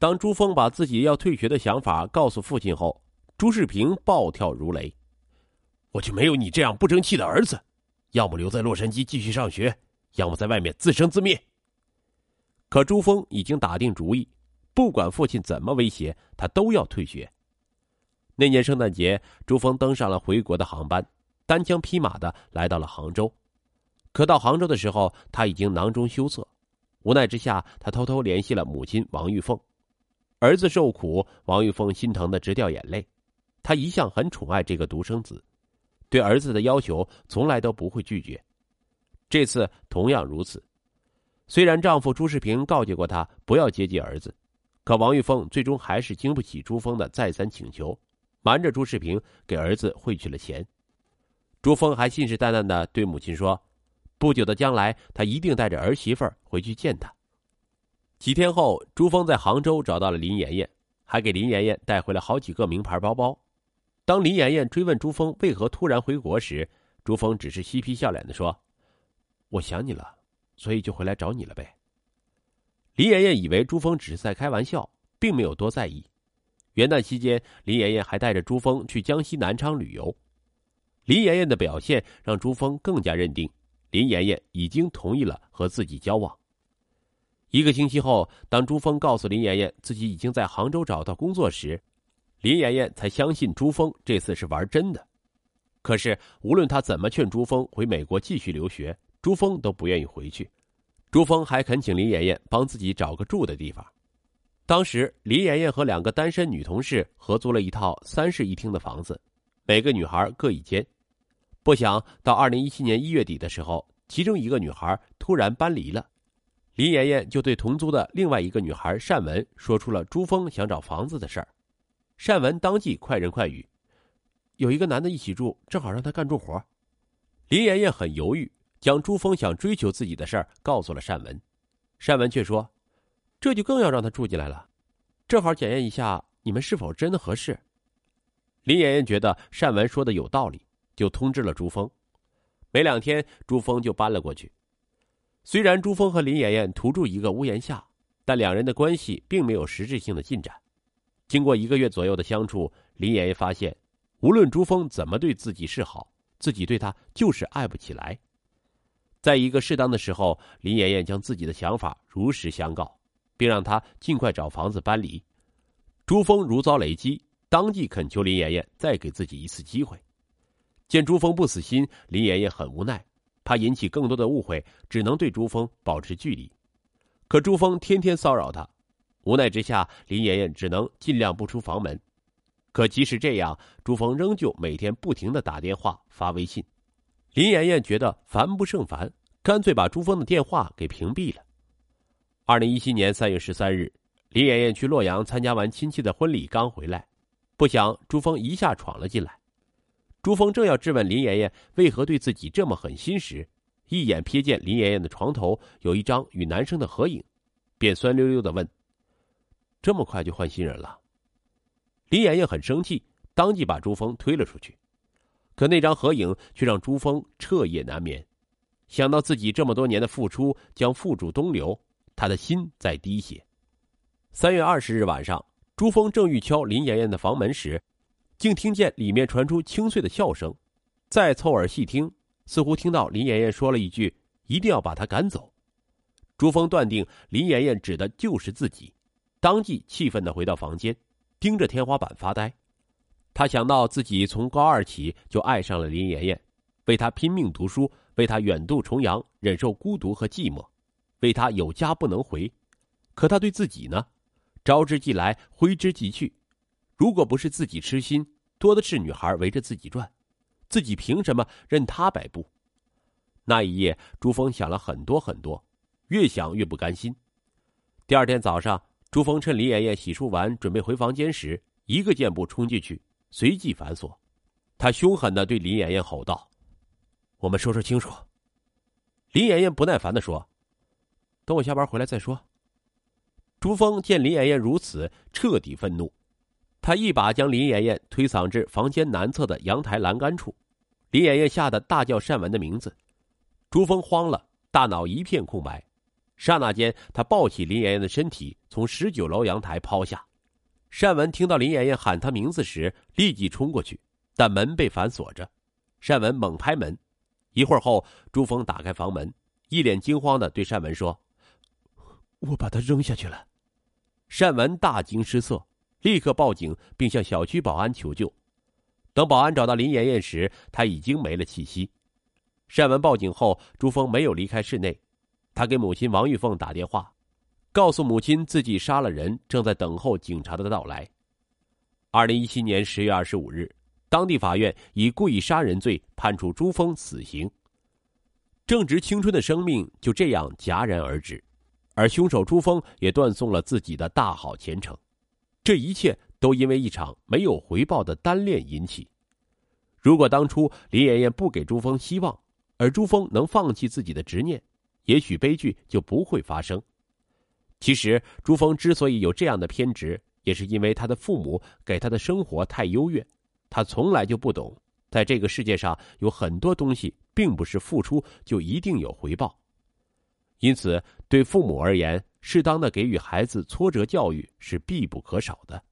当朱峰把自己要退学的想法告诉父亲后，朱世平暴跳如雷：“我就没有你这样不争气的儿子，要么留在洛杉矶继续上学，要么在外面自生自灭。”可朱峰已经打定主意，不管父亲怎么威胁，他都要退学。那年圣诞节，朱峰登上了回国的航班，单枪匹马的来到了杭州。可到杭州的时候，他已经囊中羞涩。无奈之下，他偷偷联系了母亲王玉凤。儿子受苦，王玉凤心疼的直掉眼泪。她一向很宠爱这个独生子，对儿子的要求从来都不会拒绝。这次同样如此。虽然丈夫朱世平告诫过她不要接近儿子，可王玉凤最终还是经不起朱峰的再三请求，瞒着朱世平给儿子汇去了钱。朱峰还信誓旦旦的对母亲说。不久的将来，他一定带着儿媳妇回去见他。几天后，朱峰在杭州找到了林妍妍，还给林妍妍带回了好几个名牌包包。当林妍妍追问朱峰为何突然回国时，朱峰只是嬉皮笑脸的说：“我想你了，所以就回来找你了呗。”林妍妍以为朱峰只是在开玩笑，并没有多在意。元旦期间，林妍妍还带着朱峰去江西南昌旅游。林妍妍的表现让朱峰更加认定。林妍妍已经同意了和自己交往。一个星期后，当朱峰告诉林妍妍自己已经在杭州找到工作时，林妍妍才相信朱峰这次是玩真的。可是，无论他怎么劝朱峰回美国继续留学，朱峰都不愿意回去。朱峰还恳请林妍妍帮自己找个住的地方。当时，林妍妍和两个单身女同事合租了一套三室一厅的房子，每个女孩各一间。不想到二零一七年一月底的时候，其中一个女孩突然搬离了，林妍妍就对同租的另外一个女孩单文说出了朱峰想找房子的事儿。单文当即快人快语，有一个男的一起住，正好让他干重活。林妍妍很犹豫，将朱峰想追求自己的事儿告诉了单文，单文却说：“这就更要让他住进来了，正好检验一下你们是否真的合适。”林妍妍觉得单文说的有道理。就通知了朱峰，没两天，朱峰就搬了过去。虽然朱峰和林妍妍同住一个屋檐下，但两人的关系并没有实质性的进展。经过一个月左右的相处，林妍妍发现，无论朱峰怎么对自己示好，自己对他就是爱不起来。在一个适当的时候，林妍妍将自己的想法如实相告，并让他尽快找房子搬离。朱峰如遭雷击，当即恳求林妍妍再给自己一次机会。见朱峰不死心，林妍妍很无奈，怕引起更多的误会，只能对朱峰保持距离。可朱峰天天骚扰他，无奈之下，林妍妍只能尽量不出房门。可即使这样，朱峰仍旧每天不停的打电话发微信。林妍妍觉得烦不胜烦，干脆把朱峰的电话给屏蔽了。二零一七年三月十三日，林妍妍去洛阳参加完亲戚的婚礼，刚回来，不想朱峰一下闯了进来。朱峰正要质问林妍妍为何对自己这么狠心时，一眼瞥见林妍妍的床头有一张与男生的合影，便酸溜溜的问：“这么快就换新人了？”林妍妍很生气，当即把朱峰推了出去。可那张合影却让朱峰彻夜难眠，想到自己这么多年的付出将付诸东流，他的心在滴血。三月二十日晚上，朱峰正欲敲林妍妍的房门时。竟听见里面传出清脆的笑声，再凑耳细听，似乎听到林妍妍说了一句：“一定要把他赶走。”朱峰断定林妍妍指的就是自己，当即气愤的回到房间，盯着天花板发呆。他想到自己从高二起就爱上了林妍妍，为她拼命读书，为她远渡重洋，忍受孤独和寂寞，为她有家不能回。可他对自己呢？招之即来，挥之即去。如果不是自己痴心，多的是女孩围着自己转，自己凭什么任他摆布？那一夜，朱峰想了很多很多，越想越不甘心。第二天早上，朱峰趁林妍妍洗漱完准备回房间时，一个箭步冲进去，随即反锁。他凶狠的对林妍妍吼道：“我们说说清楚。”林妍妍不耐烦的说：“等我下班回来再说。”朱峰见林妍妍如此，彻底愤怒。他一把将林妍妍推搡至房间南侧的阳台栏杆处，林妍妍吓得大叫单文的名字，朱峰慌了，大脑一片空白。刹那间，他抱起林妍妍的身体，从十九楼阳台抛下。单文听到林妍妍喊他名字时，立即冲过去，但门被反锁着。单文猛拍门，一会儿后，朱峰打开房门，一脸惊慌的对单文说：“我把他扔下去了。”单文大惊失色，立刻报警，并向小区保安求救。等保安找到林妍妍时，她已经没了气息。善文报警后，朱峰没有离开室内。他给母亲王玉凤打电话，告诉母亲自己杀了人，正在等候警察的到来。二零一七年十月二十五日，当地法院以故意杀人罪判处朱峰死刑。正值青春的生命就这样戛然而止，而凶手朱峰也断送了自己的大好前程。这一切都因为一场没有回报的单恋引起。如果当初林妍妍不给朱峰希望，而朱峰能放弃自己的执念。也许悲剧就不会发生。其实，朱峰之所以有这样的偏执，也是因为他的父母给他的生活太优越。他从来就不懂，在这个世界上有很多东西，并不是付出就一定有回报。因此，对父母而言，适当的给予孩子挫折教育是必不可少的。